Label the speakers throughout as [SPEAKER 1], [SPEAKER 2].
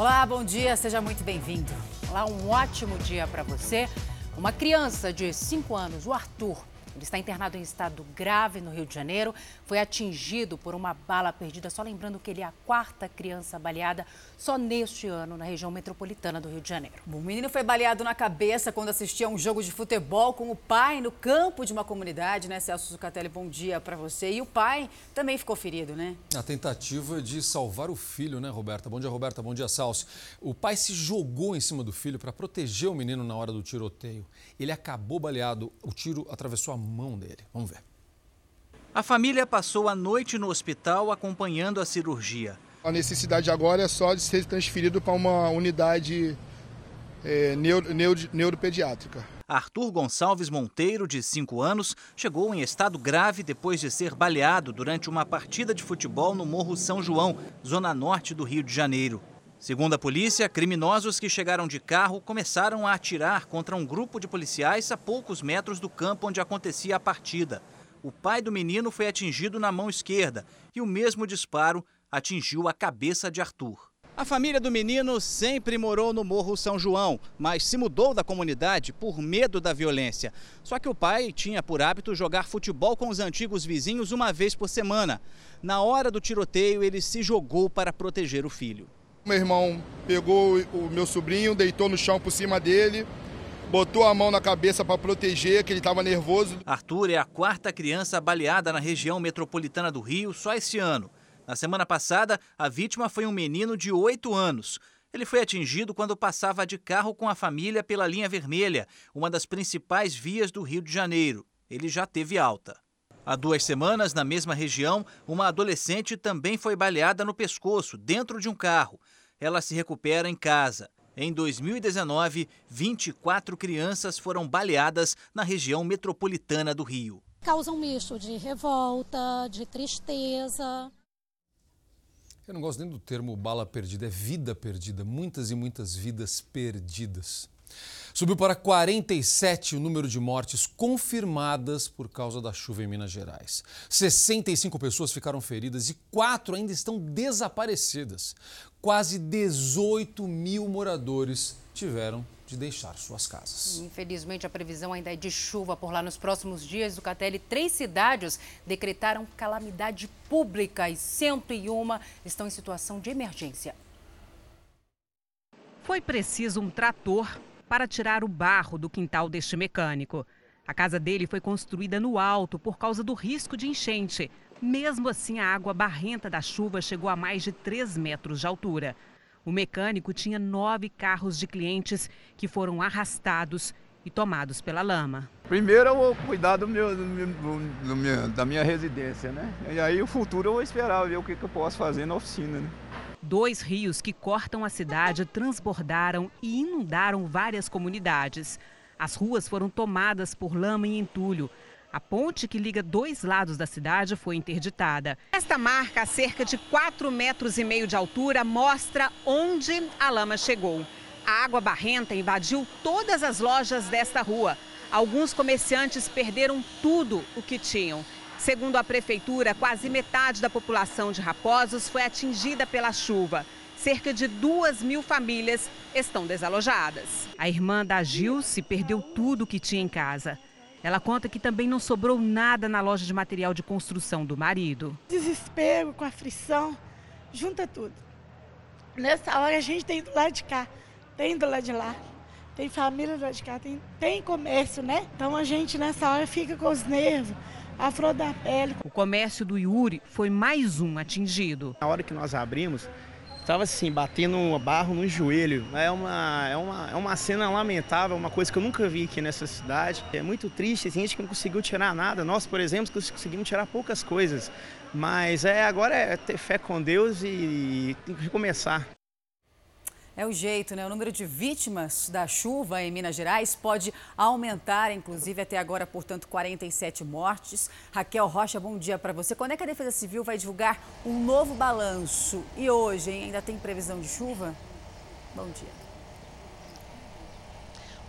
[SPEAKER 1] Olá, bom dia, seja muito bem-vindo. Olá, um ótimo dia para você. Uma criança de 5 anos, o Arthur, ele está internado em estado grave no Rio de Janeiro. Foi atingido por uma bala perdida. Só lembrando que ele é a quarta criança baleada só neste ano na região metropolitana do Rio de Janeiro. O menino foi baleado na cabeça quando assistia a um jogo de futebol com o pai no campo de uma comunidade, né, Celso Zucatelli? Bom dia para você. E o pai também ficou ferido, né?
[SPEAKER 2] A tentativa de salvar o filho, né, Roberta? Bom dia, Roberta. Bom dia, Salso. O pai se jogou em cima do filho para proteger o menino na hora do tiroteio. Ele acabou baleado. O tiro atravessou a mão dele. Vamos ver.
[SPEAKER 3] A família passou a noite no hospital acompanhando a cirurgia.
[SPEAKER 4] A necessidade agora é só de ser transferido para uma unidade é, neuro, neuro, neuropediátrica.
[SPEAKER 3] Arthur Gonçalves Monteiro, de 5 anos, chegou em estado grave depois de ser baleado durante uma partida de futebol no Morro São João, zona norte do Rio de Janeiro. Segundo a polícia, criminosos que chegaram de carro começaram a atirar contra um grupo de policiais a poucos metros do campo onde acontecia a partida. O pai do menino foi atingido na mão esquerda e o mesmo disparo atingiu a cabeça de Arthur. A família do menino sempre morou no Morro São João, mas se mudou da comunidade por medo da violência. Só que o pai tinha por hábito jogar futebol com os antigos vizinhos uma vez por semana. Na hora do tiroteio, ele se jogou para proteger o filho.
[SPEAKER 4] Meu irmão pegou o meu sobrinho, deitou no chão por cima dele, botou a mão na cabeça para proteger, que ele estava nervoso.
[SPEAKER 3] Arthur é a quarta criança baleada na região metropolitana do Rio só este ano. Na semana passada, a vítima foi um menino de 8 anos. Ele foi atingido quando passava de carro com a família pela linha vermelha, uma das principais vias do Rio de Janeiro. Ele já teve alta. Há duas semanas, na mesma região, uma adolescente também foi baleada no pescoço, dentro de um carro. Ela se recupera em casa. Em 2019, 24 crianças foram baleadas na região metropolitana do Rio.
[SPEAKER 5] Causa um misto de revolta, de tristeza.
[SPEAKER 2] Eu não gosto nem do termo bala perdida, é vida perdida. Muitas e muitas vidas perdidas. Subiu para 47 o número de mortes confirmadas por causa da chuva em Minas Gerais. 65 pessoas ficaram feridas e quatro ainda estão desaparecidas. Quase 18 mil moradores tiveram de deixar suas casas.
[SPEAKER 1] Infelizmente, a previsão ainda é de chuva por lá nos próximos dias. O Catelli, três cidades decretaram calamidade pública e 101 estão em situação de emergência.
[SPEAKER 6] Foi preciso um trator para tirar o barro do quintal deste mecânico. A casa dele foi construída no alto por causa do risco de enchente. Mesmo assim, a água barrenta da chuva chegou a mais de 3 metros de altura. O mecânico tinha nove carros de clientes que foram arrastados e tomados pela lama.
[SPEAKER 7] Primeiro eu vou cuidar do do do da minha residência, né? E aí o futuro eu vou esperar ver o que, que eu posso fazer na oficina, né?
[SPEAKER 6] Dois rios que cortam a cidade transbordaram e inundaram várias comunidades. As ruas foram tomadas por lama e entulho. A ponte que liga dois lados da cidade foi interditada. Esta marca, a cerca de 4 metros e meio de altura, mostra onde a lama chegou. A água barrenta invadiu todas as lojas desta rua. Alguns comerciantes perderam tudo o que tinham. Segundo a prefeitura, quase metade da população de Raposos foi atingida pela chuva. Cerca de duas mil famílias estão desalojadas. A irmã da Gilce perdeu tudo o que tinha em casa. Ela conta que também não sobrou nada na loja de material de construção do marido.
[SPEAKER 8] Desespero, com aflição, junta tudo. Nessa hora a gente tem do lado de cá, tem do lado de lá, tem família do lado de cá, tem, tem comércio, né? Então a gente nessa hora fica com os nervos a flor da pele.
[SPEAKER 6] O comércio do Yuri foi mais um atingido.
[SPEAKER 9] Na hora que nós abrimos, estava assim, batendo um barro no joelho. É uma, é, uma, é uma cena lamentável, uma coisa que eu nunca vi aqui nessa cidade. É muito triste, tem gente que não conseguiu tirar nada. Nós, por exemplo, conseguimos tirar poucas coisas. Mas é, agora é ter fé com Deus e, e recomeçar.
[SPEAKER 1] É o jeito, né? O número de vítimas da chuva em Minas Gerais pode aumentar, inclusive até agora, portanto, 47 mortes. Raquel Rocha, bom dia para você. Quando é que a Defesa Civil vai divulgar um novo balanço? E hoje, hein? ainda tem previsão de chuva? Bom dia.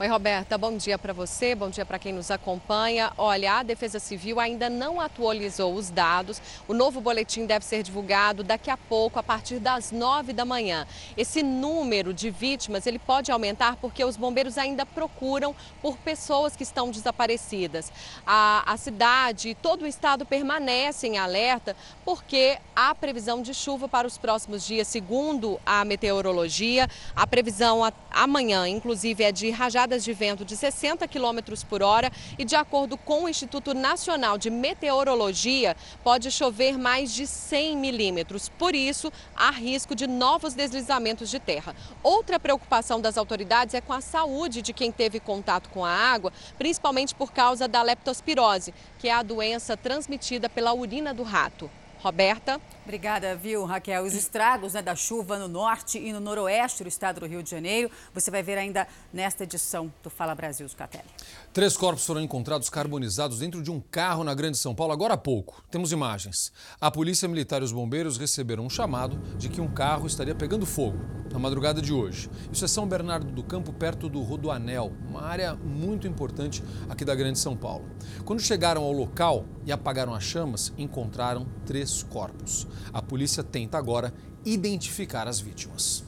[SPEAKER 10] Oi, Roberta, bom dia para você, bom dia para quem nos acompanha. Olha, a Defesa Civil ainda não atualizou os dados. O novo boletim deve ser divulgado daqui a pouco, a partir das nove da manhã. Esse número de vítimas ele pode aumentar porque os bombeiros ainda procuram por pessoas que estão desaparecidas. A, a cidade e todo o estado permanecem em alerta porque há previsão de chuva para os próximos dias, segundo a meteorologia. A previsão amanhã, inclusive, é de rajadas rajadas de vento de 60 km por hora e, de acordo com o Instituto Nacional de Meteorologia, pode chover mais de 100 milímetros. Por isso, há risco de novos deslizamentos de terra. Outra preocupação das autoridades é com a saúde de quem teve contato com a água, principalmente por causa da leptospirose, que é a doença transmitida pela urina do rato. Roberta.
[SPEAKER 1] Obrigada, viu, Raquel? Os estragos né, da chuva no norte e no noroeste do estado do Rio de Janeiro, você vai ver ainda nesta edição do Fala Brasil, Scatelli.
[SPEAKER 2] Três corpos foram encontrados carbonizados dentro de um carro na Grande São Paulo agora há pouco. Temos imagens. A Polícia Militar e os bombeiros receberam um chamado de que um carro estaria pegando fogo na madrugada de hoje. Isso é São Bernardo do Campo, perto do Rodoanel, uma área muito importante aqui da Grande São Paulo. Quando chegaram ao local e apagaram as chamas, encontraram três corpos. A polícia tenta agora identificar as vítimas.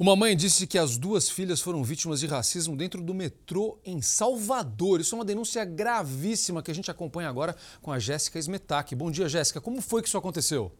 [SPEAKER 2] Uma mãe disse que as duas filhas foram vítimas de racismo dentro do metrô em Salvador. Isso é uma denúncia gravíssima que a gente acompanha agora com a Jéssica Smetak. Bom dia, Jéssica. Como foi que isso aconteceu?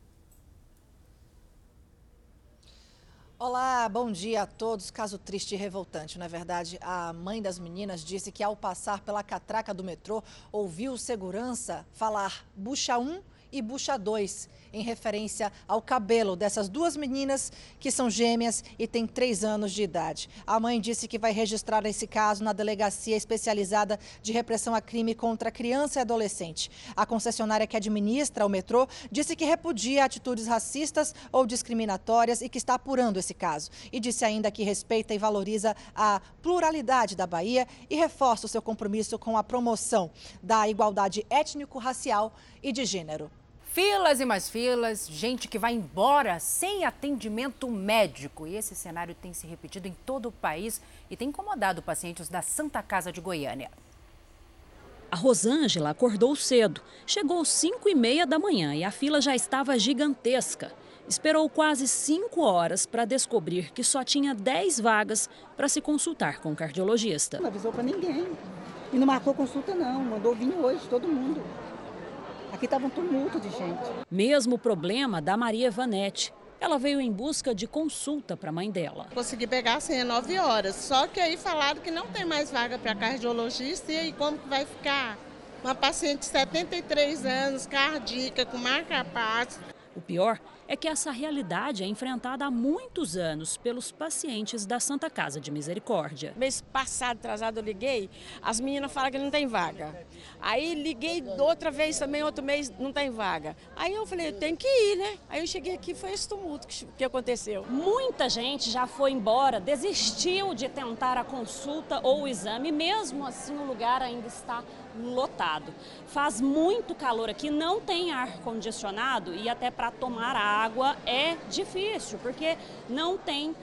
[SPEAKER 11] Olá, bom dia a todos. Caso triste e revoltante. Na verdade, a mãe das meninas disse que ao passar pela catraca do metrô, ouviu segurança falar bucha 1 e bucha 2 em referência ao cabelo dessas duas meninas que são gêmeas e têm três anos de idade. A mãe disse que vai registrar esse caso na Delegacia Especializada de Repressão a Crime contra Criança e Adolescente. A concessionária que administra o metrô disse que repudia atitudes racistas ou discriminatórias e que está apurando esse caso. E disse ainda que respeita e valoriza a pluralidade da Bahia e reforça o seu compromisso com a promoção da igualdade étnico-racial e de gênero.
[SPEAKER 1] Filas e mais filas, gente que vai embora sem atendimento médico. E esse cenário tem se repetido em todo o país e tem incomodado pacientes da Santa Casa de Goiânia.
[SPEAKER 12] A Rosângela acordou cedo. Chegou às 5 e meia da manhã e a fila já estava gigantesca. Esperou quase 5 horas para descobrir que só tinha 10 vagas para se consultar com o cardiologista.
[SPEAKER 13] Não avisou para ninguém. E não marcou consulta, não. Mandou vir hoje, todo mundo. Aqui estava um tumulto de gente.
[SPEAKER 12] Mesmo problema da Maria Vanete. Ela veio em busca de consulta para a mãe dela.
[SPEAKER 14] Consegui pegar a senha 9 horas, só que aí falaram que não tem mais vaga para cardiologista e aí como que vai ficar? Uma paciente de 73 anos, cardíaca, com marca-passo.
[SPEAKER 12] O pior é que essa realidade é enfrentada há muitos anos pelos pacientes da Santa Casa de Misericórdia.
[SPEAKER 15] Mês passado, atrasado, eu liguei, as meninas falam que não tem vaga. Aí liguei outra vez também, outro mês, não tem vaga. Aí eu falei, tem que ir, né? Aí eu cheguei aqui, foi esse tumulto que, que aconteceu.
[SPEAKER 12] Muita gente já foi embora, desistiu de tentar a consulta ou o exame, mesmo assim o lugar ainda está lotado. Faz muito calor aqui, não tem ar condicionado e até para tomar água é difícil, porque não tem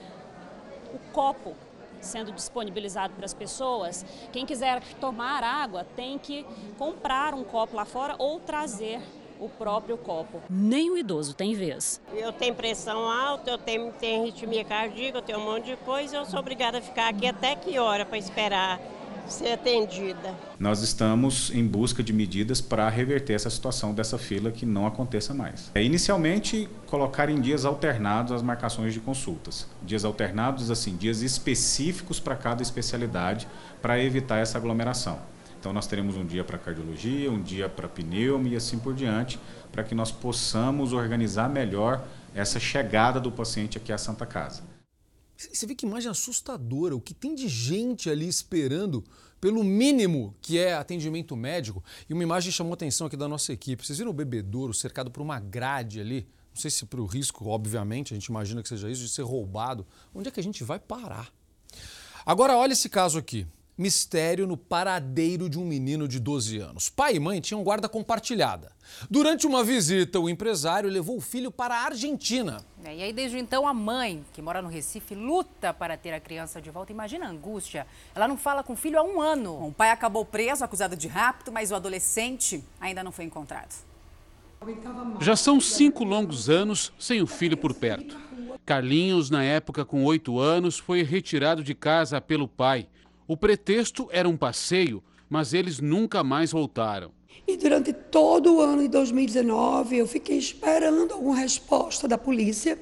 [SPEAKER 12] o copo sendo disponibilizado para as pessoas. Quem quiser tomar água tem que comprar um copo lá fora ou trazer o próprio copo. Nem o idoso tem vez.
[SPEAKER 16] Eu tenho pressão alta, eu tenho, tenho ritmia cardíaca, eu tenho um monte de coisa, eu sou obrigada a ficar aqui até que hora para esperar ser atendida.
[SPEAKER 17] Nós estamos em busca de medidas para reverter essa situação dessa fila que não aconteça mais. É, inicialmente, colocar em dias alternados as marcações de consultas. Dias alternados, assim, dias específicos para cada especialidade, para evitar essa aglomeração. Então, nós teremos um dia para cardiologia, um dia para pneumo e assim por diante, para que nós possamos organizar melhor essa chegada do paciente aqui à Santa Casa.
[SPEAKER 2] Você vê que imagem assustadora, o que tem de gente ali esperando pelo mínimo que é atendimento médico. E uma imagem chamou atenção aqui da nossa equipe. Vocês viram o bebedouro cercado por uma grade ali? Não sei se para o risco, obviamente, a gente imagina que seja isso, de ser roubado. Onde é que a gente vai parar? Agora, olha esse caso aqui. Mistério no paradeiro de um menino de 12 anos. Pai e mãe tinham guarda compartilhada. Durante uma visita, o empresário levou o filho para a Argentina.
[SPEAKER 1] É, e aí, desde então, a mãe, que mora no Recife, luta para ter a criança de volta. Imagina a angústia. Ela não fala com o filho há um ano.
[SPEAKER 18] O pai acabou preso, acusado de rapto, mas o adolescente ainda não foi encontrado.
[SPEAKER 19] Já são cinco longos anos sem o filho por perto. Carlinhos, na época com oito anos, foi retirado de casa pelo pai. O pretexto era um passeio, mas eles nunca mais voltaram.
[SPEAKER 20] E durante todo o ano de 2019, eu fiquei esperando alguma resposta da polícia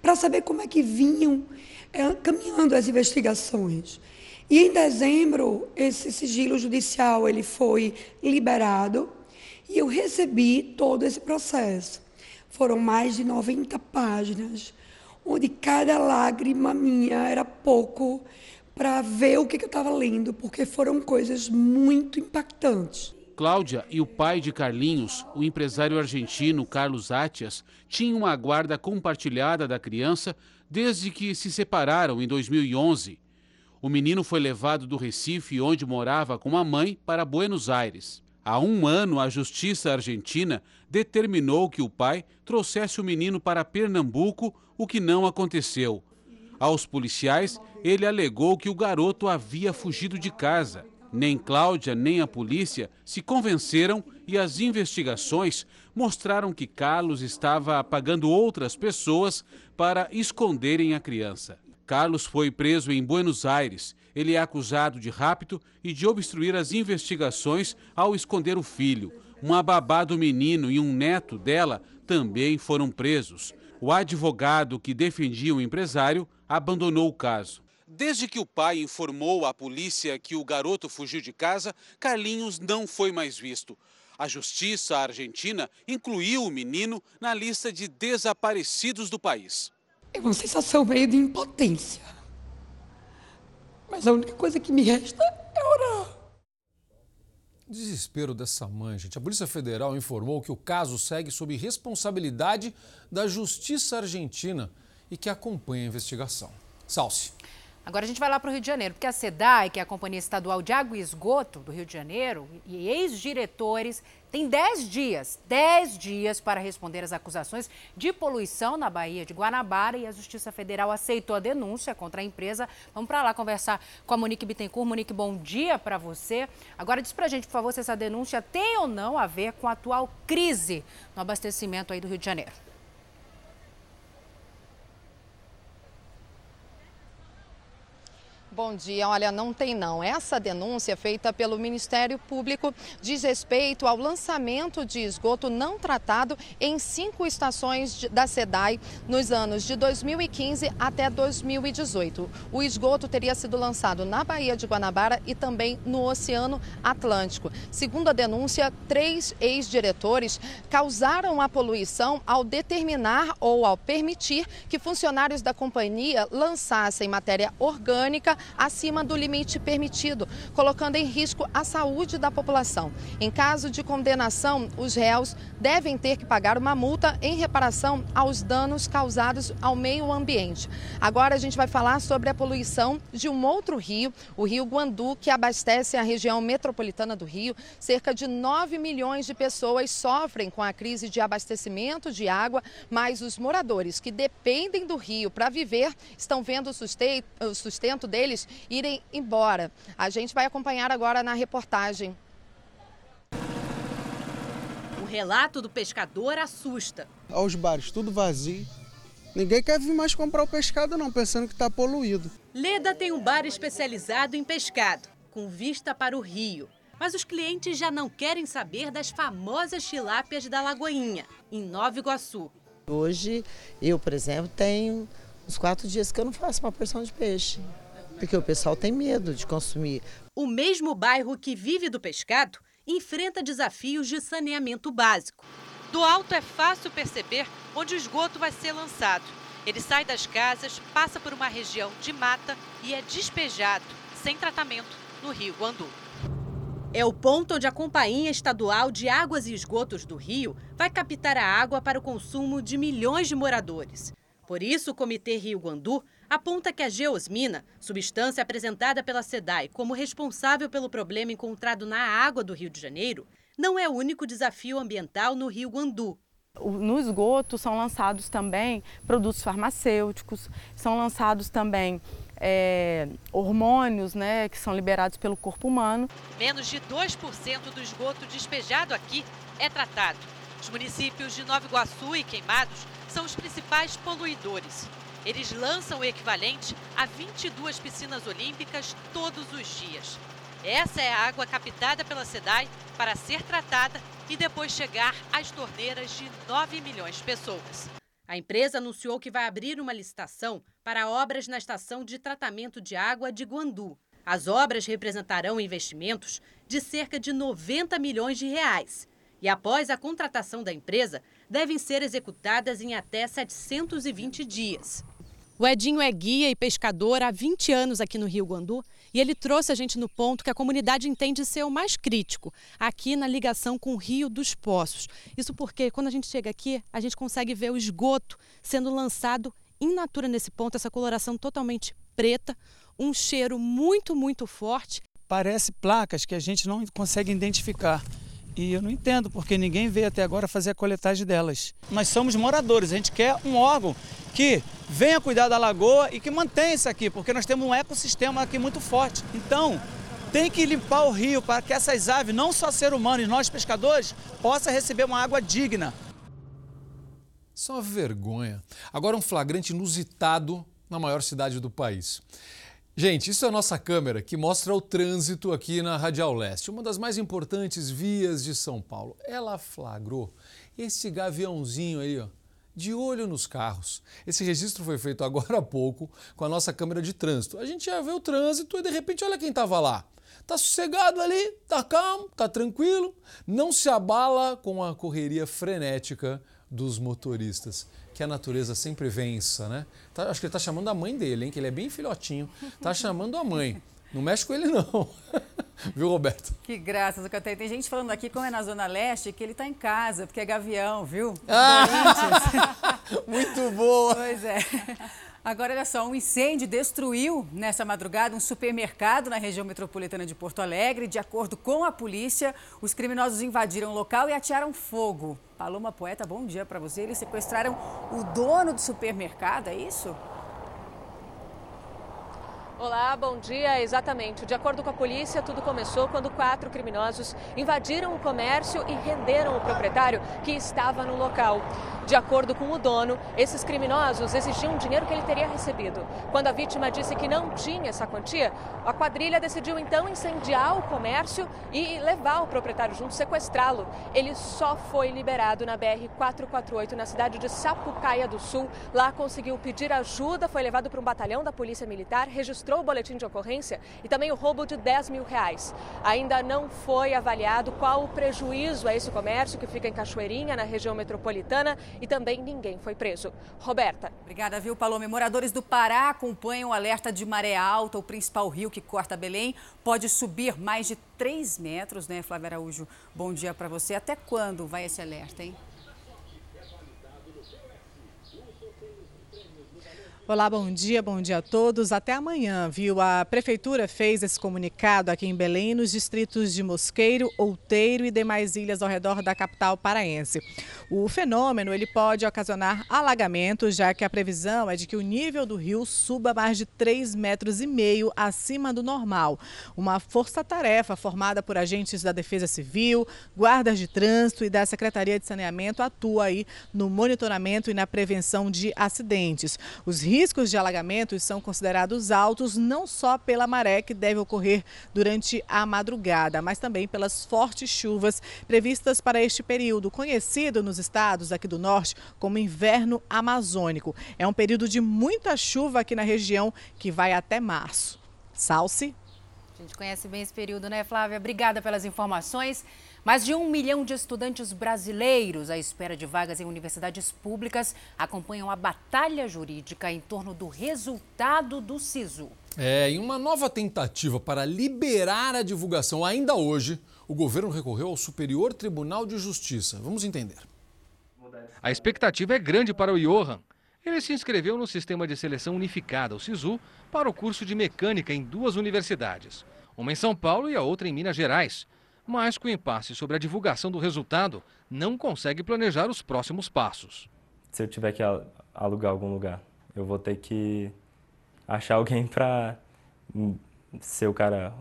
[SPEAKER 20] para saber como é que vinham é, caminhando as investigações. E em dezembro, esse sigilo judicial ele foi liberado e eu recebi todo esse processo. Foram mais de 90 páginas, onde cada lágrima minha era pouco para ver o que, que eu estava lendo, porque foram coisas muito impactantes.
[SPEAKER 19] Cláudia e o pai de Carlinhos, o empresário argentino Carlos Atias, tinham uma guarda compartilhada da criança desde que se separaram em 2011. O menino foi levado do Recife, onde morava com a mãe, para Buenos Aires. Há um ano, a Justiça Argentina determinou que o pai trouxesse o menino para Pernambuco, o que não aconteceu. Aos policiais, ele alegou que o garoto havia fugido de casa. Nem Cláudia nem a polícia se convenceram e as investigações mostraram que Carlos estava pagando outras pessoas para esconderem a criança. Carlos foi preso em Buenos Aires ele é acusado de rapto e de obstruir as investigações ao esconder o filho. Uma babá do menino e um neto dela também foram presos. O advogado que defendia o empresário abandonou o caso. Desde que o pai informou à polícia que o garoto fugiu de casa, Carlinhos não foi mais visto. A justiça argentina incluiu o menino na lista de desaparecidos do país.
[SPEAKER 20] É uma sensação meio de impotência mas a única coisa que me resta é orar.
[SPEAKER 2] Desespero dessa mãe, gente. A Polícia Federal informou que o caso segue sob responsabilidade da Justiça Argentina e que acompanha a investigação. Salce.
[SPEAKER 1] Agora a gente vai lá para o Rio de Janeiro, porque a SEDAI, que é a Companhia Estadual de Água e Esgoto do Rio de Janeiro, e ex-diretores têm 10 dias, 10 dias para responder às acusações de poluição na Baía de Guanabara e a Justiça Federal aceitou a denúncia contra a empresa. Vamos para lá conversar com a Monique Bittencourt. Monique, bom dia para você. Agora diz para a gente, por favor, se essa denúncia tem ou não a ver com a atual crise no abastecimento aí do Rio de Janeiro.
[SPEAKER 21] Bom dia. Olha, não tem não. Essa denúncia feita pelo Ministério Público diz respeito ao lançamento de esgoto não tratado em cinco estações da SEDAI nos anos de 2015 até 2018. O esgoto teria sido lançado na Baía de Guanabara e também no Oceano Atlântico. Segundo a denúncia, três ex-diretores causaram a poluição ao determinar ou ao permitir que funcionários da companhia lançassem matéria orgânica acima do limite permitido, colocando em risco a saúde da população. Em caso de condenação, os réus devem ter que pagar uma multa em reparação aos danos causados ao meio ambiente. Agora a gente vai falar sobre a poluição de um outro rio, o Rio Guandu, que abastece a região metropolitana do Rio. Cerca de 9 milhões de pessoas sofrem com a crise de abastecimento de água, mas os moradores que dependem do rio para viver estão vendo o sustento deles irem embora. A gente vai acompanhar agora na reportagem.
[SPEAKER 22] O relato do pescador assusta.
[SPEAKER 23] Aos bares, tudo vazio. Ninguém quer vir mais comprar o pescado, não, pensando que está poluído.
[SPEAKER 22] Leda tem um bar especializado em pescado, com vista para o rio. Mas os clientes já não querem saber das famosas tilápias da Lagoinha, em Nova Iguaçu.
[SPEAKER 24] Hoje, eu, por exemplo, tenho uns quatro dias que eu não faço uma porção de peixe porque o pessoal tem medo de consumir.
[SPEAKER 22] O mesmo bairro que vive do pescado enfrenta desafios de saneamento básico. Do alto é fácil perceber onde o esgoto vai ser lançado. Ele sai das casas, passa por uma região de mata e é despejado, sem tratamento, no rio Guandu. É o ponto onde a Companhia Estadual de Águas e Esgotos do Rio vai captar a água para o consumo de milhões de moradores. Por isso, o Comitê Rio Guandu aponta que a geosmina, substância apresentada pela SEDAI como responsável pelo problema encontrado na água do Rio de Janeiro, não é o único desafio ambiental no Rio Guandu.
[SPEAKER 25] No esgoto são lançados também produtos farmacêuticos, são lançados também é, hormônios né, que são liberados pelo corpo humano.
[SPEAKER 22] Menos de 2% do esgoto despejado aqui é tratado. Os municípios de Nova Iguaçu e Queimados são os principais poluidores. Eles lançam o equivalente a 22 piscinas olímpicas todos os dias. Essa é a água captada pela SEDAI para ser tratada e depois chegar às torneiras de 9 milhões de pessoas. A empresa anunciou que vai abrir uma licitação para obras na estação de tratamento de água de Guandu. As obras representarão investimentos de cerca de 90 milhões de reais. E após a contratação da empresa, devem ser executadas em até 720 dias. O Edinho é guia e pescador há 20 anos aqui no Rio Guandu e ele trouxe a gente no ponto que a comunidade entende ser o mais crítico, aqui na ligação com o Rio dos Poços. Isso porque quando a gente chega aqui, a gente consegue ver o esgoto sendo lançado in natura nesse ponto, essa coloração totalmente preta, um cheiro muito, muito forte.
[SPEAKER 26] Parece placas que a gente não consegue identificar. E eu não entendo porque ninguém veio até agora fazer a coletagem delas. Nós somos moradores, a gente quer um órgão que venha cuidar da lagoa e que mantenha isso aqui, porque nós temos um ecossistema aqui muito forte. Então, tem que limpar o rio para que essas aves, não só ser humano e nós pescadores, possam receber uma água digna.
[SPEAKER 2] Isso é uma vergonha. Agora um flagrante inusitado na maior cidade do país. Gente, isso é a nossa câmera que mostra o trânsito aqui na Radial Leste, uma das mais importantes vias de São Paulo. Ela flagrou esse gaviãozinho aí, ó, de olho nos carros. Esse registro foi feito agora há pouco com a nossa câmera de trânsito. A gente ia ver o trânsito e de repente olha quem estava lá. Tá sossegado ali, tá calmo, tá tranquilo, não se abala com a correria frenética dos motoristas que a natureza sempre vença, né? Tá, acho que ele está chamando a mãe dele, hein? Que ele é bem filhotinho. Tá chamando a mãe. Não mexe com ele, não. viu, Roberto?
[SPEAKER 18] Que graça, Zucatei. Tem gente falando aqui, como é na Zona Leste, que ele está em casa, porque é gavião, viu?
[SPEAKER 2] Ah! Muito boa!
[SPEAKER 18] Pois é. Agora, olha só, um incêndio destruiu nessa madrugada um supermercado na região metropolitana de Porto Alegre. De acordo com a polícia, os criminosos invadiram o local e atearam fogo. Paloma Poeta, bom dia para você. Eles sequestraram o dono do supermercado, é isso?
[SPEAKER 10] Olá, bom dia. Exatamente. De acordo com a polícia, tudo começou quando quatro criminosos invadiram o comércio e renderam o proprietário que estava no local. De acordo com o dono, esses criminosos exigiam dinheiro que ele teria recebido. Quando a vítima disse que não tinha essa quantia, a quadrilha decidiu então incendiar o comércio e levar o proprietário junto, sequestrá-lo. Ele só foi liberado na BR-448, na cidade de Sapucaia do Sul. Lá conseguiu pedir ajuda, foi levado para um batalhão da Polícia Militar, registrou o boletim de ocorrência e também o roubo de 10 mil reais. Ainda não foi avaliado qual o prejuízo a esse comércio que fica em Cachoeirinha, na região metropolitana e também ninguém foi preso. Roberta.
[SPEAKER 18] Obrigada, viu, Palome? Moradores do Pará acompanham o alerta de maré alta. O principal rio que corta Belém pode subir mais de 3 metros, né, Flávia Araújo? Bom dia para você. Até quando vai esse alerta, hein?
[SPEAKER 27] Olá, bom dia, bom dia a todos. Até amanhã, viu? A Prefeitura fez esse comunicado aqui em Belém, nos distritos de Mosqueiro, Outeiro e demais ilhas ao redor da capital paraense. O fenômeno ele pode ocasionar alagamentos, já que a previsão é de que o nível do rio suba mais de 3,5 metros e meio acima do normal. Uma força-tarefa formada por agentes da Defesa Civil, guardas de trânsito e da Secretaria de Saneamento atua aí no monitoramento e na prevenção de acidentes. Os riscos de alagamentos são considerados altos não só pela maré que deve ocorrer durante a madrugada, mas também pelas fortes chuvas previstas para este período, conhecido nos estados aqui do norte como inverno amazônico. É um período de muita chuva aqui na região que vai até março. Salce.
[SPEAKER 1] A gente conhece bem esse período, né, Flávia? Obrigada pelas informações. Mais de um milhão de estudantes brasileiros à espera de vagas em universidades públicas acompanham a batalha jurídica em torno do resultado do SISU.
[SPEAKER 2] É, em uma nova tentativa para liberar a divulgação, ainda hoje, o governo recorreu ao Superior Tribunal de Justiça. Vamos entender.
[SPEAKER 28] A expectativa é grande para o Johan.
[SPEAKER 29] Ele se inscreveu no Sistema de Seleção Unificada, o SISU, para o curso de mecânica em duas universidades, uma em São Paulo e a outra em Minas Gerais. Mas, com impasse sobre a divulgação do resultado, não consegue planejar os próximos passos.
[SPEAKER 28] Se eu tiver que alugar algum lugar, eu vou ter que achar alguém para ser o cara,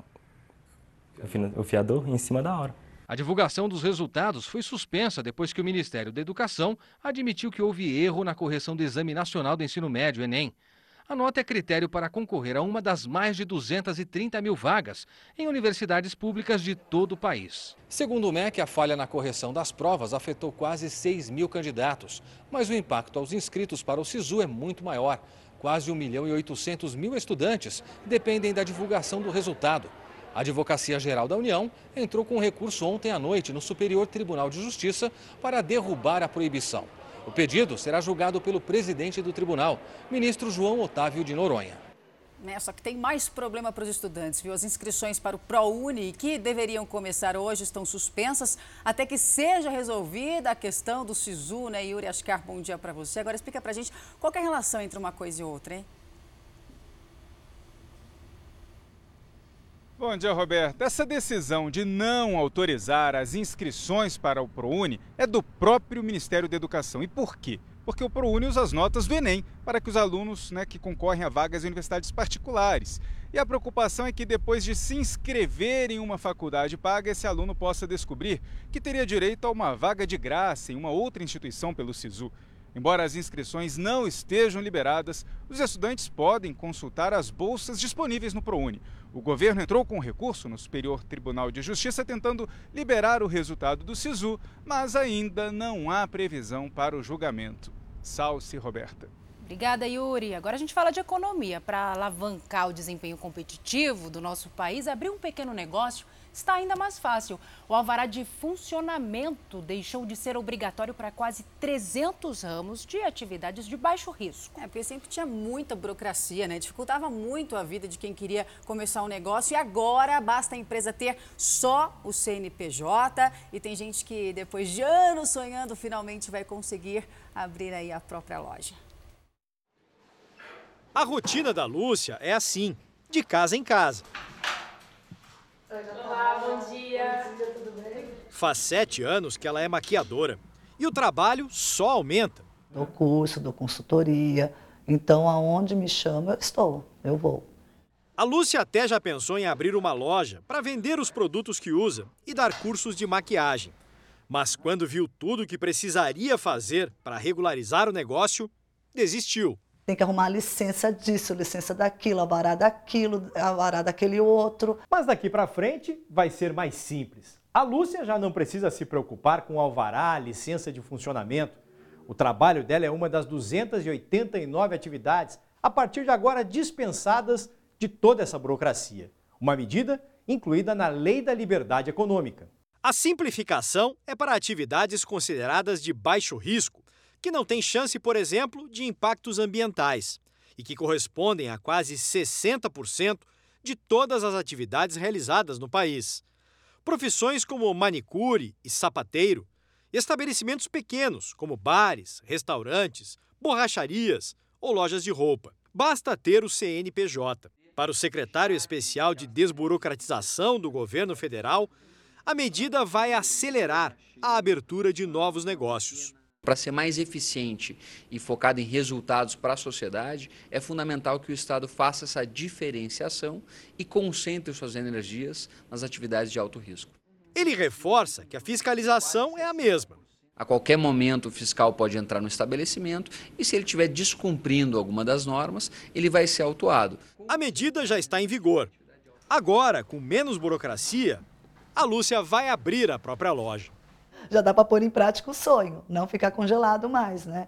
[SPEAKER 28] o fiador, em cima da hora.
[SPEAKER 29] A divulgação dos resultados foi suspensa depois que o Ministério da Educação admitiu que houve erro na correção do Exame Nacional do Ensino Médio, Enem. A nota é critério para concorrer a uma das mais de 230 mil vagas em universidades públicas de todo o país. Segundo o MEC, a falha na correção das provas afetou quase 6 mil candidatos, mas o impacto aos inscritos para o SISU é muito maior. Quase 1 milhão e 800 mil estudantes dependem da divulgação do resultado. A Advocacia Geral da União entrou com recurso ontem à noite no Superior Tribunal de Justiça para derrubar a proibição. O pedido será julgado pelo presidente do tribunal, ministro João Otávio de Noronha.
[SPEAKER 18] Né, só que tem mais problema para os estudantes, viu? As inscrições para o ProUni, que deveriam começar hoje, estão suspensas até que seja resolvida a questão do SISU, né? Yuri Ascar, bom dia para você. Agora explica para a gente qual é a relação entre uma coisa e outra, hein?
[SPEAKER 30] Bom dia, Roberto. Essa decisão de não autorizar as inscrições para o ProUni é do próprio Ministério da Educação. E por quê? Porque o ProUni usa as notas do Enem para que os alunos né, que concorrem a vagas em universidades particulares. E a preocupação é que depois de se inscrever em uma faculdade paga, esse aluno possa descobrir que teria direito a uma vaga de graça em uma outra instituição pelo SISU. Embora as inscrições não estejam liberadas, os estudantes podem consultar as bolsas disponíveis no ProUni. O governo entrou com recurso no Superior Tribunal de Justiça tentando liberar o resultado do SISU, mas ainda não há previsão para o julgamento. Salce Roberta.
[SPEAKER 1] Obrigada, Yuri. Agora a gente fala de economia. Para alavancar o desempenho competitivo do nosso país, abrir um pequeno negócio está ainda mais fácil. O alvará de funcionamento deixou de ser obrigatório para quase 300 ramos de atividades de baixo risco.
[SPEAKER 18] É, porque sempre tinha muita burocracia, né? Dificultava muito a vida de quem queria começar um negócio e agora basta a empresa ter só o CNPJ e tem gente que depois de anos sonhando finalmente vai conseguir abrir aí a própria loja.
[SPEAKER 31] A rotina da Lúcia é assim, de casa em casa.
[SPEAKER 32] Olá, bom dia. Bom dia, tudo bem?
[SPEAKER 31] Faz sete anos que ela é maquiadora e o trabalho só aumenta.
[SPEAKER 33] Dou curso, dou consultoria, então aonde me chama eu estou, eu vou.
[SPEAKER 31] A Lúcia até já pensou em abrir uma loja para vender os produtos que usa e dar cursos de maquiagem. Mas quando viu tudo o que precisaria fazer para regularizar o negócio, desistiu
[SPEAKER 33] tem que arrumar licença disso, licença daquilo, alvará daquilo, alvará daquele outro.
[SPEAKER 34] Mas daqui para frente vai ser mais simples. A Lúcia já não precisa se preocupar com alvará, licença de funcionamento. O trabalho dela é uma das 289 atividades, a partir de agora dispensadas de toda essa burocracia. Uma medida incluída na Lei da Liberdade Econômica.
[SPEAKER 31] A simplificação é para atividades consideradas de baixo risco, que não tem chance, por exemplo, de impactos ambientais e que correspondem a quase 60% de todas as atividades realizadas no país. Profissões como manicure e sapateiro, estabelecimentos pequenos, como bares, restaurantes, borracharias ou lojas de roupa. Basta ter o CNPJ. Para o secretário especial de desburocratização do governo federal, a medida vai acelerar a abertura de novos negócios.
[SPEAKER 35] Para ser mais eficiente e focado em resultados para a sociedade, é fundamental que o Estado faça essa diferenciação e concentre suas energias nas atividades de alto risco.
[SPEAKER 31] Ele reforça que a fiscalização é a mesma.
[SPEAKER 35] A qualquer momento o fiscal pode entrar no estabelecimento e, se ele estiver descumprindo alguma das normas, ele vai ser autuado.
[SPEAKER 31] A medida já está em vigor. Agora, com menos burocracia, a Lúcia vai abrir a própria loja
[SPEAKER 33] já dá para pôr em prática o sonho, não ficar congelado mais, né?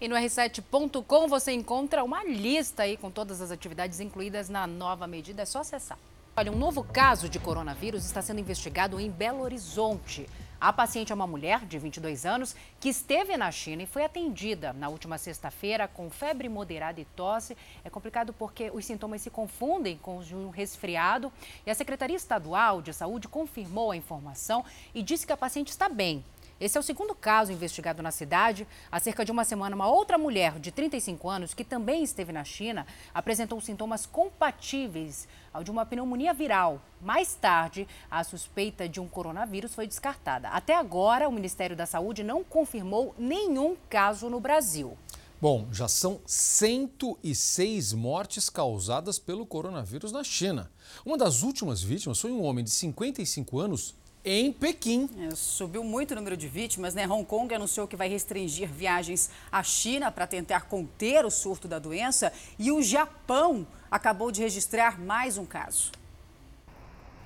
[SPEAKER 1] E no r7.com você encontra uma lista aí com todas as atividades incluídas na nova medida, é só acessar. Olha, um novo caso de coronavírus está sendo investigado em Belo Horizonte. A paciente é uma mulher de 22 anos que esteve na China e foi atendida na última sexta-feira com febre moderada e tosse. É complicado porque os sintomas se confundem com os de um resfriado. E a Secretaria Estadual de Saúde confirmou a informação e disse que a paciente está bem. Esse é o segundo caso investigado na cidade. Há cerca de uma semana, uma outra mulher de 35 anos, que também esteve na China, apresentou sintomas compatíveis ao de uma pneumonia viral. Mais tarde, a suspeita de um coronavírus foi descartada. Até agora, o Ministério da Saúde não confirmou nenhum caso no Brasil.
[SPEAKER 2] Bom, já são 106 mortes causadas pelo coronavírus na China. Uma das últimas vítimas foi um homem de 55 anos em Pequim.
[SPEAKER 18] É, subiu muito o número de vítimas, né? Hong Kong anunciou que vai restringir viagens à China para tentar conter o surto da doença e o Japão acabou de registrar mais um caso.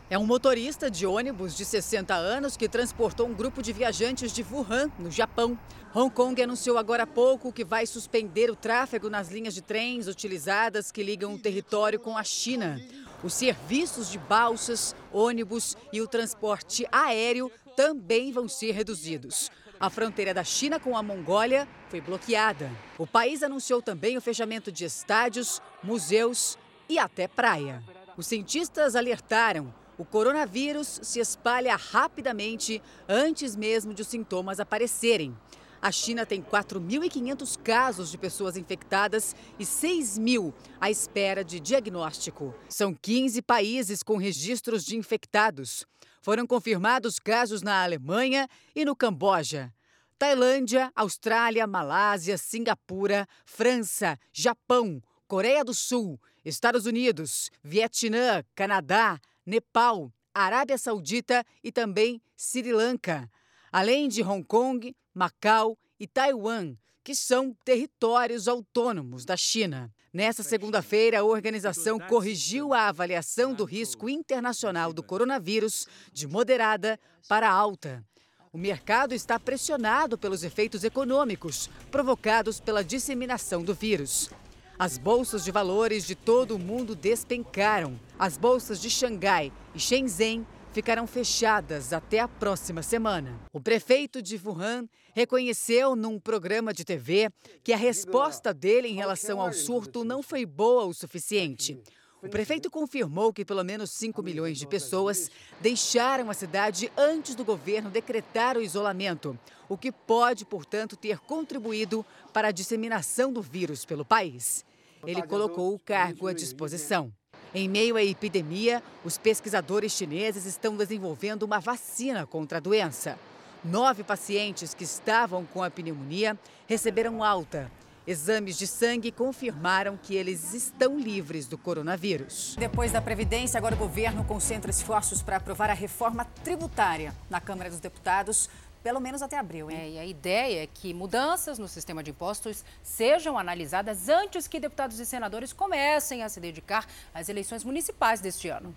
[SPEAKER 18] É um motorista de ônibus de 60 anos que transportou um grupo de viajantes de Wuhan, no Japão. Hong Kong anunciou agora há pouco que vai suspender o tráfego nas linhas de trens utilizadas que ligam o território com a China. Os serviços de balsas, ônibus e o transporte aéreo também vão ser reduzidos. A fronteira da China com a Mongólia foi bloqueada. O país anunciou também o fechamento de estádios, museus e até praia. Os cientistas alertaram: o coronavírus se espalha rapidamente antes mesmo de os sintomas aparecerem. A China tem 4.500 casos de pessoas infectadas e 6 mil à espera de diagnóstico. São 15 países com registros de infectados. Foram confirmados casos na Alemanha e no Camboja. Tailândia, Austrália, Malásia, Singapura, França, Japão, Coreia do Sul, Estados Unidos, Vietnã, Canadá, Nepal, Arábia Saudita e também Sri Lanka além de Hong Kong, Macau e Taiwan, que são territórios autônomos da China. Nessa segunda-feira, a organização corrigiu a avaliação do risco internacional do coronavírus de moderada para alta. O mercado está pressionado pelos efeitos econômicos provocados pela disseminação do vírus. As bolsas de valores de todo o mundo despencaram. As bolsas de Xangai e Shenzhen ficarão fechadas até a próxima semana. O prefeito de Wuhan reconheceu num programa de TV que a resposta dele em relação ao surto não foi boa o suficiente. O prefeito confirmou que pelo menos 5 milhões de pessoas deixaram a cidade antes do governo decretar o isolamento, o que pode, portanto, ter contribuído para a disseminação do vírus pelo país. Ele colocou o cargo à disposição. Em meio à epidemia, os pesquisadores chineses estão desenvolvendo uma vacina contra a doença. Nove pacientes que estavam com a pneumonia receberam alta. Exames de sangue confirmaram que eles estão livres do coronavírus. Depois da Previdência, agora o governo concentra esforços para aprovar a reforma tributária. Na Câmara dos Deputados, pelo menos até abril. Hein?
[SPEAKER 1] É, e a ideia é que mudanças no sistema de impostos sejam analisadas antes que deputados e senadores comecem a se dedicar às eleições municipais deste ano.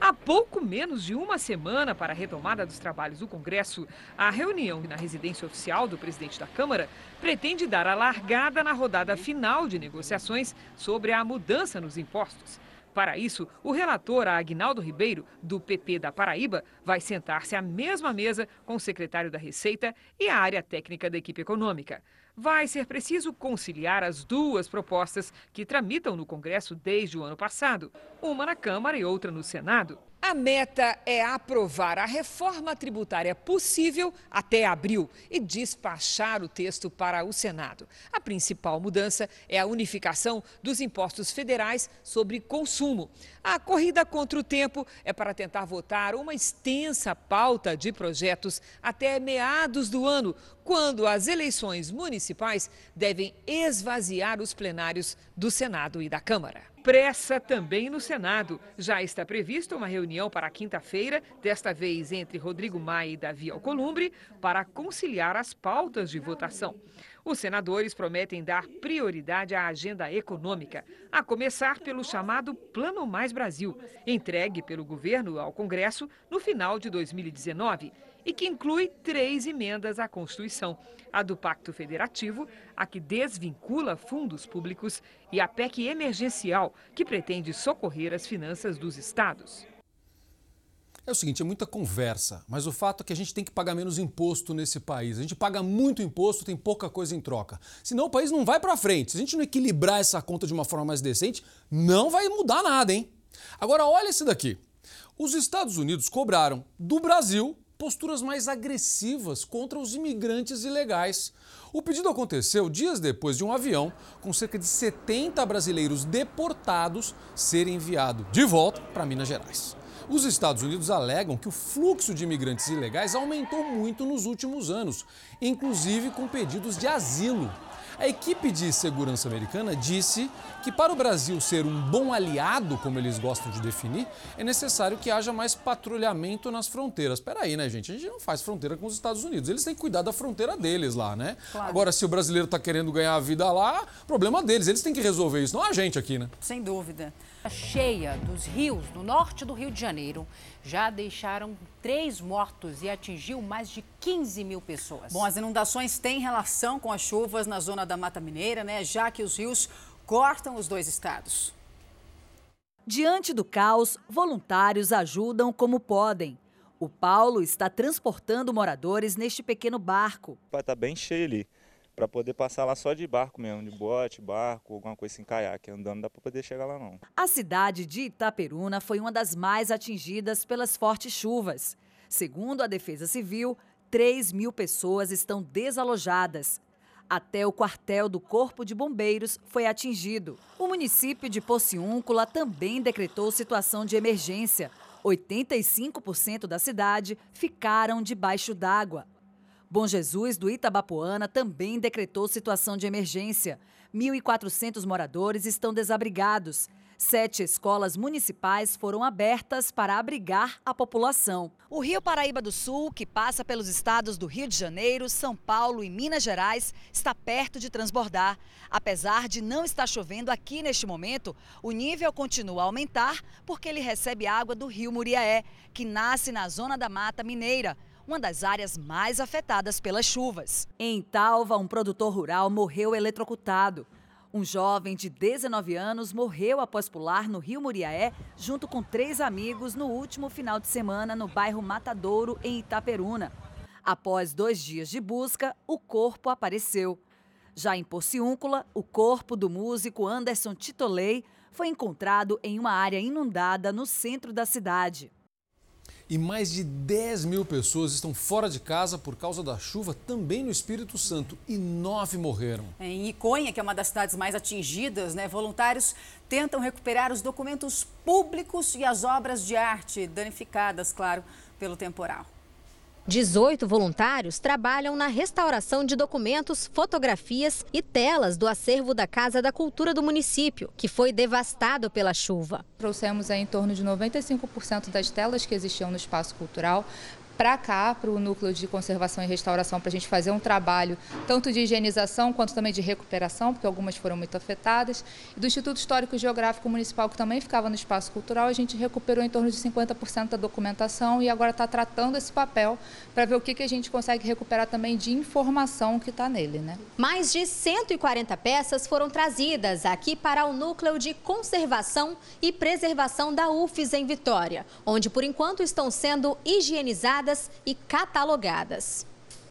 [SPEAKER 36] Há pouco menos de uma semana para a retomada dos trabalhos do Congresso, a reunião na residência oficial do presidente da Câmara pretende dar a largada na rodada final de negociações sobre a mudança nos impostos. Para isso, o relator Agnaldo Ribeiro, do PP da Paraíba, vai sentar-se à mesma mesa com o secretário da Receita e a área técnica da equipe econômica. Vai ser preciso conciliar as duas propostas que tramitam no Congresso desde o ano passado, uma na Câmara e outra no Senado. A meta é aprovar a reforma tributária possível até abril e despachar o texto para o Senado. A principal mudança é a unificação dos impostos federais sobre consumo. A corrida contra o tempo é para tentar votar uma extensa pauta de projetos até meados do ano, quando as eleições municipais devem esvaziar os plenários do Senado e da Câmara. Pressa também no Senado. Já está prevista uma reunião para quinta-feira, desta vez entre Rodrigo Maia e Davi Alcolumbre, para conciliar as pautas de votação. Os senadores prometem dar prioridade à agenda econômica, a começar pelo chamado Plano Mais Brasil, entregue pelo governo ao Congresso no final de 2019 e que inclui três emendas à Constituição: a do Pacto Federativo, a que desvincula fundos públicos e a PEC emergencial, que pretende socorrer as finanças dos estados.
[SPEAKER 2] É o seguinte, é muita conversa, mas o fato é que a gente tem que pagar menos imposto nesse país. A gente paga muito imposto, tem pouca coisa em troca. Senão o país não vai para frente. Se a gente não equilibrar essa conta de uma forma mais decente, não vai mudar nada, hein? Agora olha esse daqui. Os Estados Unidos cobraram do Brasil posturas mais agressivas contra os imigrantes ilegais. O pedido aconteceu dias depois de um avião com cerca de 70 brasileiros deportados ser enviado de volta para Minas Gerais. Os Estados Unidos alegam que o fluxo de imigrantes ilegais aumentou muito nos últimos anos, inclusive com pedidos de asilo. A equipe de segurança americana disse que para o Brasil ser um bom aliado, como eles gostam de definir, é necessário que haja mais patrulhamento nas fronteiras. Espera aí, né, gente? A gente não faz fronteira com os Estados Unidos. Eles têm que cuidar da fronteira deles lá, né? Claro. Agora, se o brasileiro está querendo ganhar a vida lá, problema deles. Eles têm que resolver isso, não a gente aqui, né?
[SPEAKER 18] Sem dúvida.
[SPEAKER 1] A cheia dos rios no norte do Rio de Janeiro já deixaram três mortos e atingiu mais de 15 mil pessoas.
[SPEAKER 18] Bom, as inundações têm relação com as chuvas na zona da Mata Mineira, né? Já que os rios cortam os dois estados.
[SPEAKER 37] Diante do caos, voluntários ajudam como podem. O Paulo está transportando moradores neste pequeno barco.
[SPEAKER 38] Vai estar bem cheio ali para poder passar lá só de barco mesmo, de bote, barco, alguma coisa assim, caiaque. Andando dá para poder chegar lá não.
[SPEAKER 37] A cidade de Itaperuna foi uma das mais atingidas pelas fortes chuvas. Segundo a Defesa Civil, 3 mil pessoas estão desalojadas. Até o quartel do Corpo de Bombeiros foi atingido. O município de Pociúncula também decretou situação de emergência. 85% da cidade ficaram debaixo d'água. Bom Jesus do Itabapoana também decretou situação de emergência. 1.400 moradores estão desabrigados. Sete escolas municipais foram abertas para abrigar a população. O Rio Paraíba do Sul, que passa pelos estados do Rio de Janeiro, São Paulo e Minas Gerais, está perto de transbordar. Apesar de não estar chovendo aqui neste momento, o nível continua a aumentar porque ele recebe água do Rio Muriaé, que nasce na zona da Mata Mineira uma das áreas mais afetadas pelas chuvas. Em Talva, um produtor rural morreu eletrocutado. Um jovem de 19 anos morreu após pular no rio Muriaé junto com três amigos no último final de semana no bairro Matadouro, em Itaperuna. Após dois dias de busca, o corpo apareceu. Já em Porciúncula, o corpo do músico Anderson Titolei foi encontrado em uma área inundada no centro da cidade.
[SPEAKER 2] E mais de 10 mil pessoas estão fora de casa por causa da chuva também no Espírito Santo e nove morreram.
[SPEAKER 18] Em Iconha, que é uma das cidades mais atingidas, né, voluntários tentam recuperar os documentos públicos e as obras de arte danificadas, claro, pelo temporal.
[SPEAKER 39] 18 voluntários trabalham na restauração de documentos, fotografias e telas do acervo da Casa da Cultura do município, que foi devastado pela chuva.
[SPEAKER 40] Trouxemos em torno de 95% das telas que existiam no espaço cultural para cá, para o núcleo de conservação e restauração, para a gente fazer um trabalho tanto de higienização quanto também de recuperação, porque algumas foram muito afetadas. E do Instituto Histórico e Geográfico Municipal, que também ficava no espaço cultural, a gente recuperou em torno de 50% da documentação e agora está tratando esse papel para ver o que, que a gente consegue recuperar também de informação que está nele. Né?
[SPEAKER 39] Mais de 140 peças foram trazidas aqui para o núcleo de conservação e preservação da UFES em Vitória, onde por enquanto estão sendo higienizadas e catalogadas.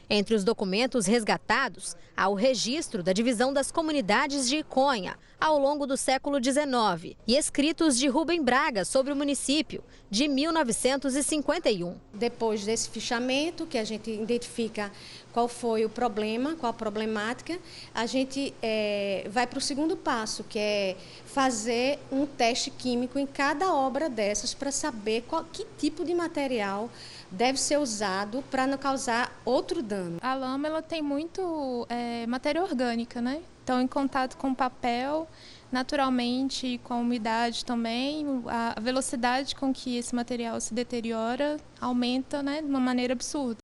[SPEAKER 39] Entre os documentos resgatados, há o registro da divisão das comunidades de Iconha ao longo do século XIX e escritos de Rubem Braga sobre o município, de 1951.
[SPEAKER 41] Depois desse fichamento, que a gente identifica qual foi o problema, qual a problemática, a gente é, vai para o segundo passo, que é fazer um teste químico em cada obra dessas para saber qual, que tipo de material deve ser usado para não causar outro dano.
[SPEAKER 42] A lama ela tem muito é, matéria orgânica, né? Então, em contato com papel, naturalmente, com a umidade também, a velocidade com que esse material se deteriora aumenta né, de uma maneira absurda.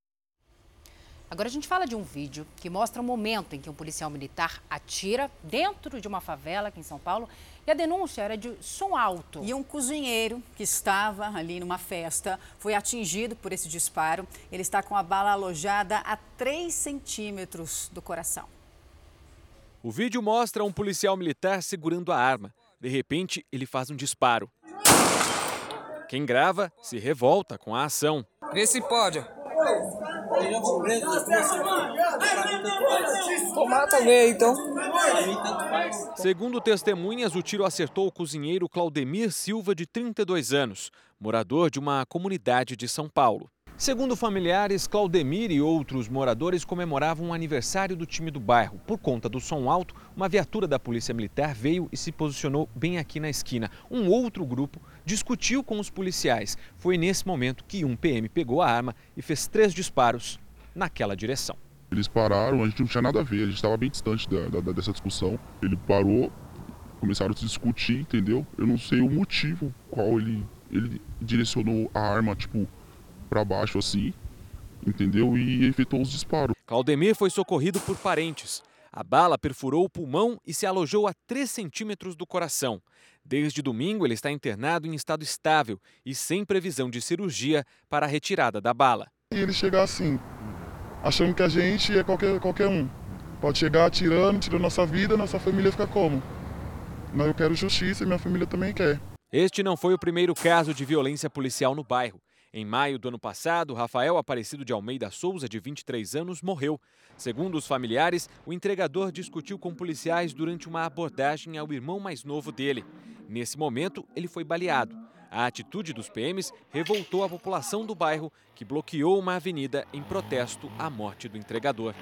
[SPEAKER 1] Agora a gente fala de um vídeo que mostra o momento em que um policial militar atira dentro de uma favela aqui em São Paulo e a denúncia era de som alto.
[SPEAKER 18] E um cozinheiro que estava ali numa festa foi atingido por esse disparo. Ele está com a bala alojada a 3 centímetros do coração.
[SPEAKER 43] O vídeo mostra um policial militar segurando a arma. De repente, ele faz um disparo. Quem grava se revolta com a ação.
[SPEAKER 44] Vê se pode. Tomar também, então.
[SPEAKER 43] Segundo testemunhas, o tiro acertou o cozinheiro Claudemir Silva, de 32 anos, morador de uma comunidade de São Paulo. Segundo familiares, Claudemir e outros moradores comemoravam o aniversário do time do bairro. Por conta do som alto, uma viatura da Polícia Militar veio e se posicionou bem aqui na esquina. Um outro grupo discutiu com os policiais. Foi nesse momento que um PM pegou a arma e fez três disparos naquela direção.
[SPEAKER 45] Eles pararam, a gente não tinha nada a ver, a gente estava bem distante da, da, dessa discussão. Ele parou, começaram a se discutir, entendeu? Eu não sei o motivo qual ele, ele direcionou a arma, tipo, para baixo assim, entendeu? E efetuou os disparos.
[SPEAKER 43] Claudemir foi socorrido por parentes. A bala perfurou o pulmão e se alojou a 3 centímetros do coração. Desde domingo, ele está internado em estado estável e sem previsão de cirurgia para a retirada da bala.
[SPEAKER 45] E ele chegar assim, achando que a gente é qualquer, qualquer um. Pode chegar atirando, tirando nossa vida, nossa família fica como? Mas eu quero justiça e minha família também quer.
[SPEAKER 43] Este não foi o primeiro caso de violência policial no bairro. Em maio do ano passado, Rafael Aparecido de Almeida Souza, de 23 anos, morreu. Segundo os familiares, o entregador discutiu com policiais durante uma abordagem ao irmão mais novo dele. Nesse momento, ele foi baleado. A atitude dos PMs revoltou a população do bairro, que bloqueou uma avenida em protesto à morte do entregador.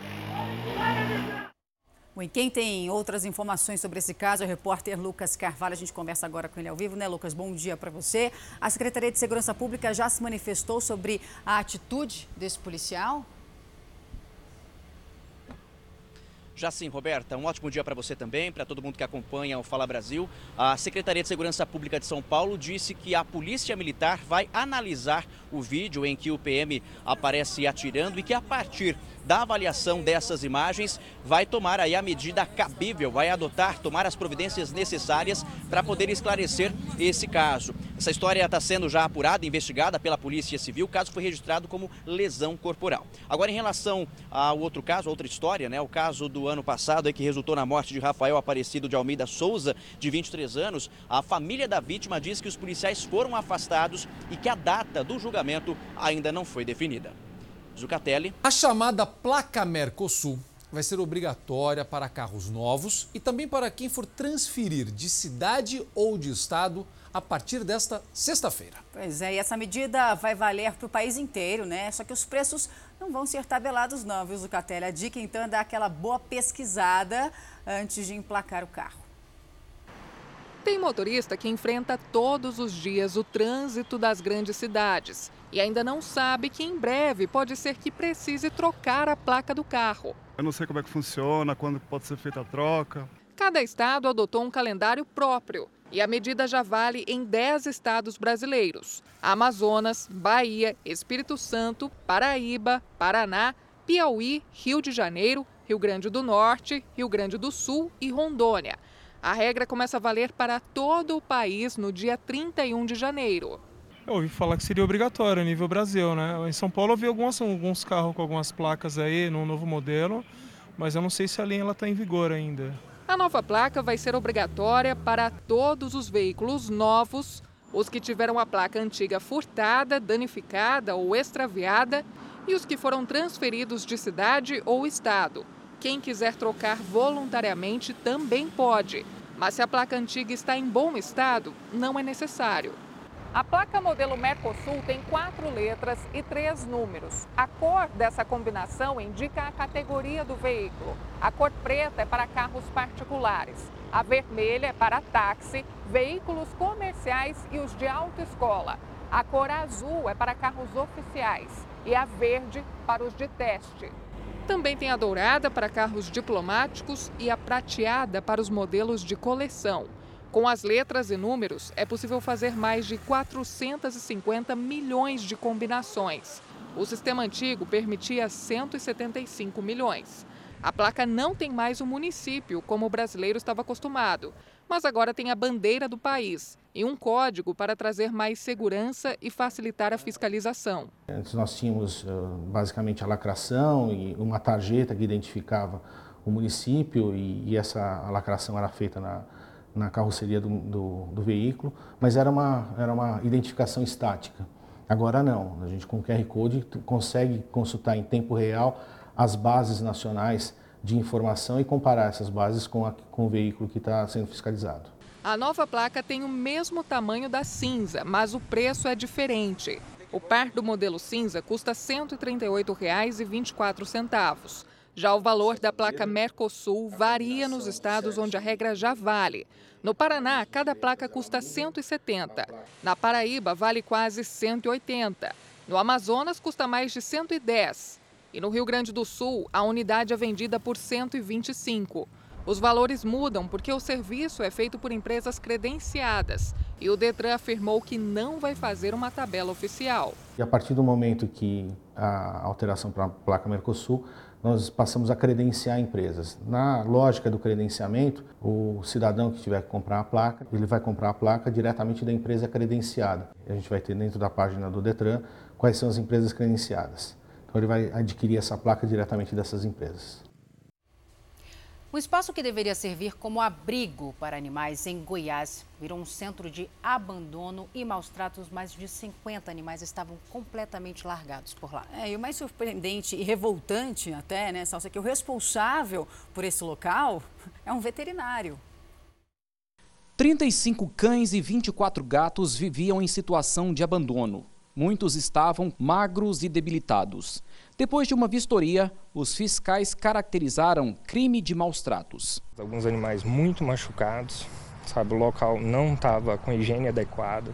[SPEAKER 18] Bom, quem tem outras informações sobre esse caso é o repórter Lucas Carvalho. A gente conversa agora com ele ao vivo, né, Lucas? Bom dia para você. A Secretaria de Segurança Pública já se manifestou sobre a atitude desse policial?
[SPEAKER 46] Já sim, Roberta, um ótimo dia para você também, para todo mundo que acompanha o Fala Brasil. A Secretaria de Segurança Pública de São Paulo disse que a Polícia Militar vai analisar o vídeo em que o PM aparece atirando e que a partir da avaliação dessas imagens, vai tomar aí a medida cabível, vai adotar, tomar as providências necessárias para poder esclarecer esse caso. Essa história está sendo já apurada, investigada pela Polícia Civil. O caso foi registrado como lesão corporal. Agora, em relação ao outro caso, outra história, né? O caso do ano passado que resultou na morte de Rafael Aparecido de Almeida Souza, de 23 anos. A família da vítima diz que os policiais foram afastados e que a data do julgamento ainda não foi definida. Zucatelli.
[SPEAKER 2] A chamada placa Mercosul vai ser obrigatória para carros novos e também para quem for transferir de cidade ou de estado a partir desta sexta-feira.
[SPEAKER 18] Pois é, e essa medida vai valer para o país inteiro, né? Só que os preços não vão ser tabelados não, viu, Zucatelli? A dica então é dar aquela boa pesquisada antes de emplacar o carro.
[SPEAKER 47] Tem motorista que enfrenta todos os dias o trânsito das grandes cidades e ainda não sabe que em breve pode ser que precise trocar a placa do carro.
[SPEAKER 48] Eu não sei como é que funciona, quando pode ser feita a troca.
[SPEAKER 47] Cada estado adotou um calendário próprio e a medida já vale em 10 estados brasileiros: Amazonas, Bahia, Espírito Santo, Paraíba, Paraná, Piauí, Rio de Janeiro, Rio Grande do Norte, Rio Grande do Sul e Rondônia. A regra começa a valer para todo o país no dia 31 de janeiro.
[SPEAKER 48] Eu ouvi falar que seria obrigatório a nível Brasil, né? Em São Paulo eu vi alguns, alguns carros com algumas placas aí no novo modelo, mas eu não sei se a linha está em vigor ainda.
[SPEAKER 47] A nova placa vai ser obrigatória para todos os veículos novos, os que tiveram a placa antiga furtada, danificada ou extraviada e os que foram transferidos de cidade ou estado. Quem quiser trocar voluntariamente também pode, mas se a placa antiga está em bom estado, não é necessário. A placa modelo Mercosul tem quatro letras e três números. A cor dessa combinação indica a categoria do veículo. A cor preta é para carros particulares. A vermelha é para táxi, veículos comerciais e os de autoescola. A cor azul é para carros oficiais e a verde para os de teste. Também tem a dourada para carros diplomáticos e a prateada para os modelos de coleção. Com as letras e números, é possível fazer mais de 450 milhões de combinações. O sistema antigo permitia 175 milhões. A placa não tem mais o município, como o brasileiro estava acostumado, mas agora tem a bandeira do país e um código para trazer mais segurança e facilitar a fiscalização.
[SPEAKER 49] Antes nós tínhamos basicamente a lacração e uma tarjeta que identificava o município e, essa lacração era feita na, na carroceria do, do, do, veículo, mas era uma, era uma identificação estática. Agora não, a gente com o QR Code consegue consultar em tempo real as bases nacionais de informação e comparar essas bases com, a, com o veículo que está sendo fiscalizado.
[SPEAKER 47] A nova placa tem o mesmo tamanho da cinza, mas o preço é diferente.
[SPEAKER 50] O par do modelo cinza custa R$ 138,24. Já o valor da placa Mercosul varia nos estados onde a regra já vale. No Paraná, cada placa custa 170. Na Paraíba, vale quase 180. No Amazonas, custa mais de 110. E no Rio Grande do Sul, a unidade é vendida por 125. Os valores mudam porque o serviço é feito por empresas credenciadas e o Detran afirmou que não vai fazer uma tabela oficial.
[SPEAKER 49] E a partir do momento que a alteração para a placa Mercosul, nós passamos a credenciar empresas. Na lógica do credenciamento, o cidadão que tiver que comprar a placa, ele vai comprar a placa diretamente da empresa credenciada. A gente vai ter dentro da página do Detran quais são as empresas credenciadas. Então ele vai adquirir essa placa diretamente dessas empresas.
[SPEAKER 1] Um espaço que deveria servir como abrigo para animais em Goiás virou um centro de abandono e maus tratos. Mais de 50 animais estavam completamente largados por lá.
[SPEAKER 18] É, e o mais surpreendente e revoltante até, né, Salsa, é que o responsável por esse local é um veterinário.
[SPEAKER 36] 35 cães e 24 gatos viviam em situação de abandono. Muitos estavam magros e debilitados. Depois de uma vistoria, os fiscais caracterizaram crime de maus tratos.
[SPEAKER 51] Alguns animais muito machucados, sabe, o local não estava com higiene adequada,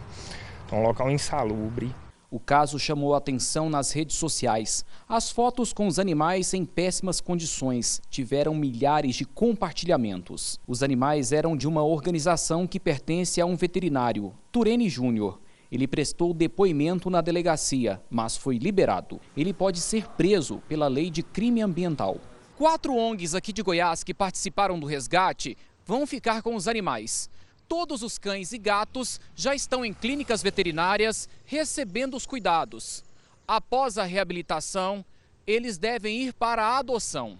[SPEAKER 51] então um local insalubre.
[SPEAKER 36] O caso chamou atenção nas redes sociais. As fotos com os animais em péssimas condições tiveram milhares de compartilhamentos. Os animais eram de uma organização que pertence a um veterinário, Turene Júnior. Ele prestou depoimento na delegacia, mas foi liberado. Ele pode ser preso pela lei de crime ambiental. Quatro ONGs aqui de Goiás que participaram do resgate vão ficar com os animais. Todos os cães e gatos já estão em clínicas veterinárias recebendo os cuidados. Após a reabilitação, eles devem ir para a adoção.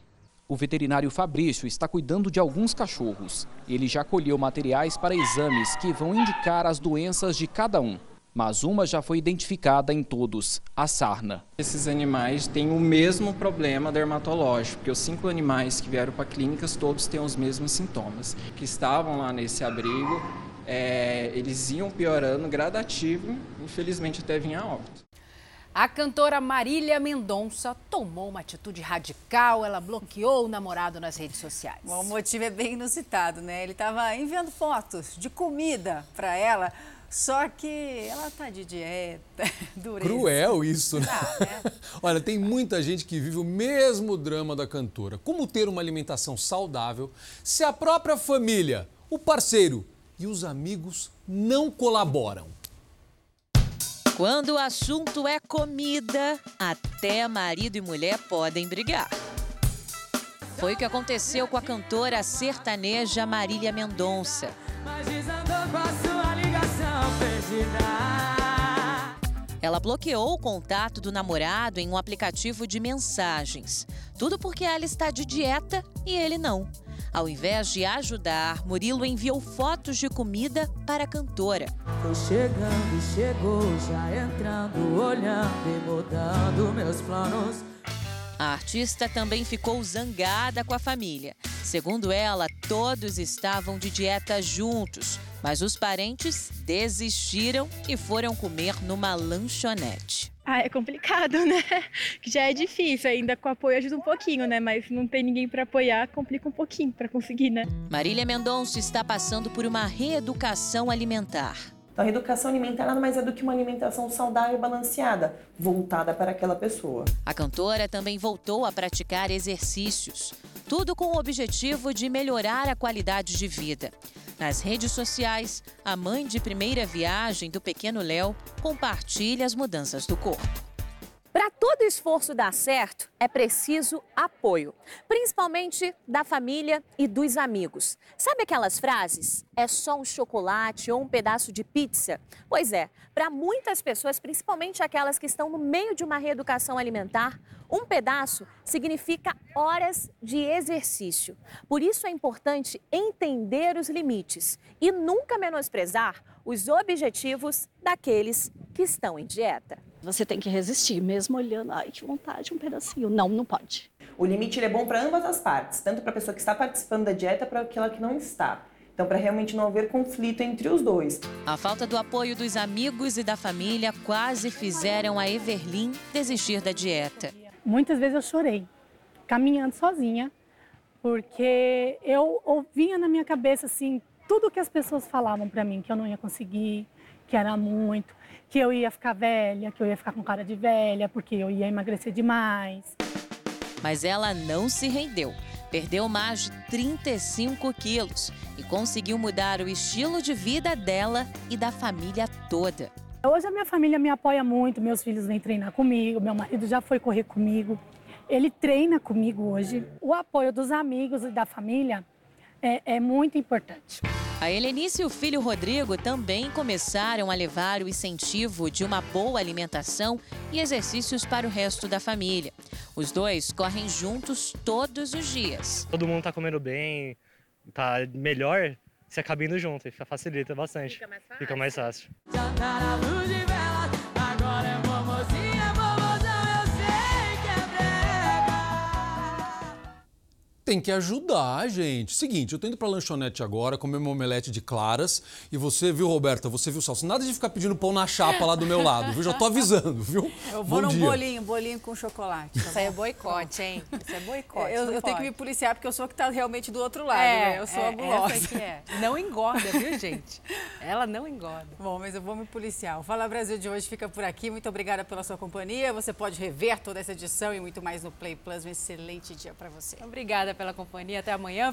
[SPEAKER 36] O veterinário Fabrício está cuidando de alguns cachorros. Ele já colheu materiais para exames que vão indicar as doenças de cada um mas uma já foi identificada em todos, a sarna.
[SPEAKER 52] Esses animais têm o mesmo problema dermatológico, porque os cinco animais que vieram para clínicas todos têm os mesmos sintomas, que estavam lá nesse abrigo, é, eles iam piorando gradativo, infelizmente até vinha a óbito.
[SPEAKER 1] A cantora Marília Mendonça tomou uma atitude radical, ela bloqueou o namorado nas redes sociais.
[SPEAKER 18] Bom, o motivo é bem inusitado, né? Ele estava enviando fotos de comida para ela só que ela tá de dieta, dureza.
[SPEAKER 2] Cruel isso, né? Né? Olha, tem muita gente que vive o mesmo drama da cantora. Como ter uma alimentação saudável se a própria família, o parceiro e os amigos não colaboram?
[SPEAKER 53] Quando o assunto é comida, até marido e mulher podem brigar. Foi o que aconteceu com a cantora sertaneja Marília Mendonça. Mas Ela bloqueou o contato do namorado em um aplicativo de mensagens. Tudo porque ela está de dieta e ele não. Ao invés de ajudar, Murilo enviou fotos de comida para a cantora. Tô chegando chegou, já entrando, olhando e mudando meus planos. A artista também ficou zangada com a família. Segundo ela, todos estavam de dieta juntos, mas os parentes desistiram e foram comer numa lanchonete.
[SPEAKER 54] Ah, é complicado, né? Que já é difícil, ainda com apoio ajuda um pouquinho, né? Mas não tem ninguém para apoiar, complica um pouquinho para conseguir, né?
[SPEAKER 53] Marília Mendonça está passando por uma reeducação alimentar.
[SPEAKER 55] Então, a reeducação alimentar nada mais é do que uma alimentação saudável e balanceada, voltada para aquela pessoa.
[SPEAKER 53] A cantora também voltou a praticar exercícios, tudo com o objetivo de melhorar a qualidade de vida. Nas redes sociais, a mãe de primeira viagem do pequeno Léo compartilha as mudanças do corpo.
[SPEAKER 56] Para todo esforço dar certo, é preciso apoio, principalmente da família e dos amigos. Sabe aquelas frases? É só um chocolate ou um pedaço de pizza? Pois é, para muitas pessoas, principalmente aquelas que estão no meio de uma reeducação alimentar, um pedaço significa horas de exercício. Por isso é importante entender os limites e nunca menosprezar os objetivos daqueles que estão em dieta.
[SPEAKER 57] Você tem que resistir, mesmo olhando, ai, que vontade, um pedacinho. Não, não pode.
[SPEAKER 55] O limite é bom para ambas as partes, tanto para a pessoa que está participando da dieta, para aquela que não está. Então, para realmente não haver conflito entre os dois.
[SPEAKER 53] A falta do apoio dos amigos e da família quase fizeram a Everlin desistir da dieta.
[SPEAKER 58] Muitas vezes eu chorei, caminhando sozinha, porque eu ouvia na minha cabeça assim tudo que as pessoas falavam para mim que eu não ia conseguir, que era muito, que eu ia ficar velha, que eu ia ficar com cara de velha, porque eu ia emagrecer demais.
[SPEAKER 53] Mas ela não se rendeu. Perdeu mais de 35 quilos e conseguiu mudar o estilo de vida dela e da família toda.
[SPEAKER 58] Hoje a minha família me apoia muito, meus filhos vêm treinar comigo, meu marido já foi correr comigo, ele treina comigo hoje. O apoio dos amigos e da família é, é muito importante.
[SPEAKER 53] A Helenice e o filho Rodrigo também começaram a levar o incentivo de uma boa alimentação e exercícios para o resto da família. Os dois correm juntos todos os dias.
[SPEAKER 59] Todo mundo está comendo bem, tá melhor, se acaba indo junto, e facilita bastante. Fica mais fácil. Fica mais fácil.
[SPEAKER 2] Tem que ajudar, gente. Seguinte, eu tô indo pra lanchonete agora, comer meu omelete de claras. E você, viu, Roberta? Você viu, Salso? Nada de ficar pedindo pão na chapa lá do meu lado, viu? Já tô avisando, viu?
[SPEAKER 18] Eu vou
[SPEAKER 2] Bom
[SPEAKER 18] num
[SPEAKER 2] dia.
[SPEAKER 18] bolinho, bolinho com chocolate.
[SPEAKER 60] Isso aí é boicote, hein? Isso é boicote.
[SPEAKER 18] Eu, eu tenho que me policiar porque eu sou a que tá realmente do outro lado,
[SPEAKER 60] É,
[SPEAKER 18] né? Eu sou
[SPEAKER 60] é,
[SPEAKER 18] a gulosa.
[SPEAKER 60] que é. Não engorda, viu, gente? Ela não engorda.
[SPEAKER 18] Bom, mas eu vou me policiar. O Fala Brasil de hoje fica por aqui. Muito obrigada pela sua companhia. Você pode rever toda essa edição e muito mais no Play Plus. Um excelente dia para você.
[SPEAKER 60] Obrigada pela companhia. Até amanhã.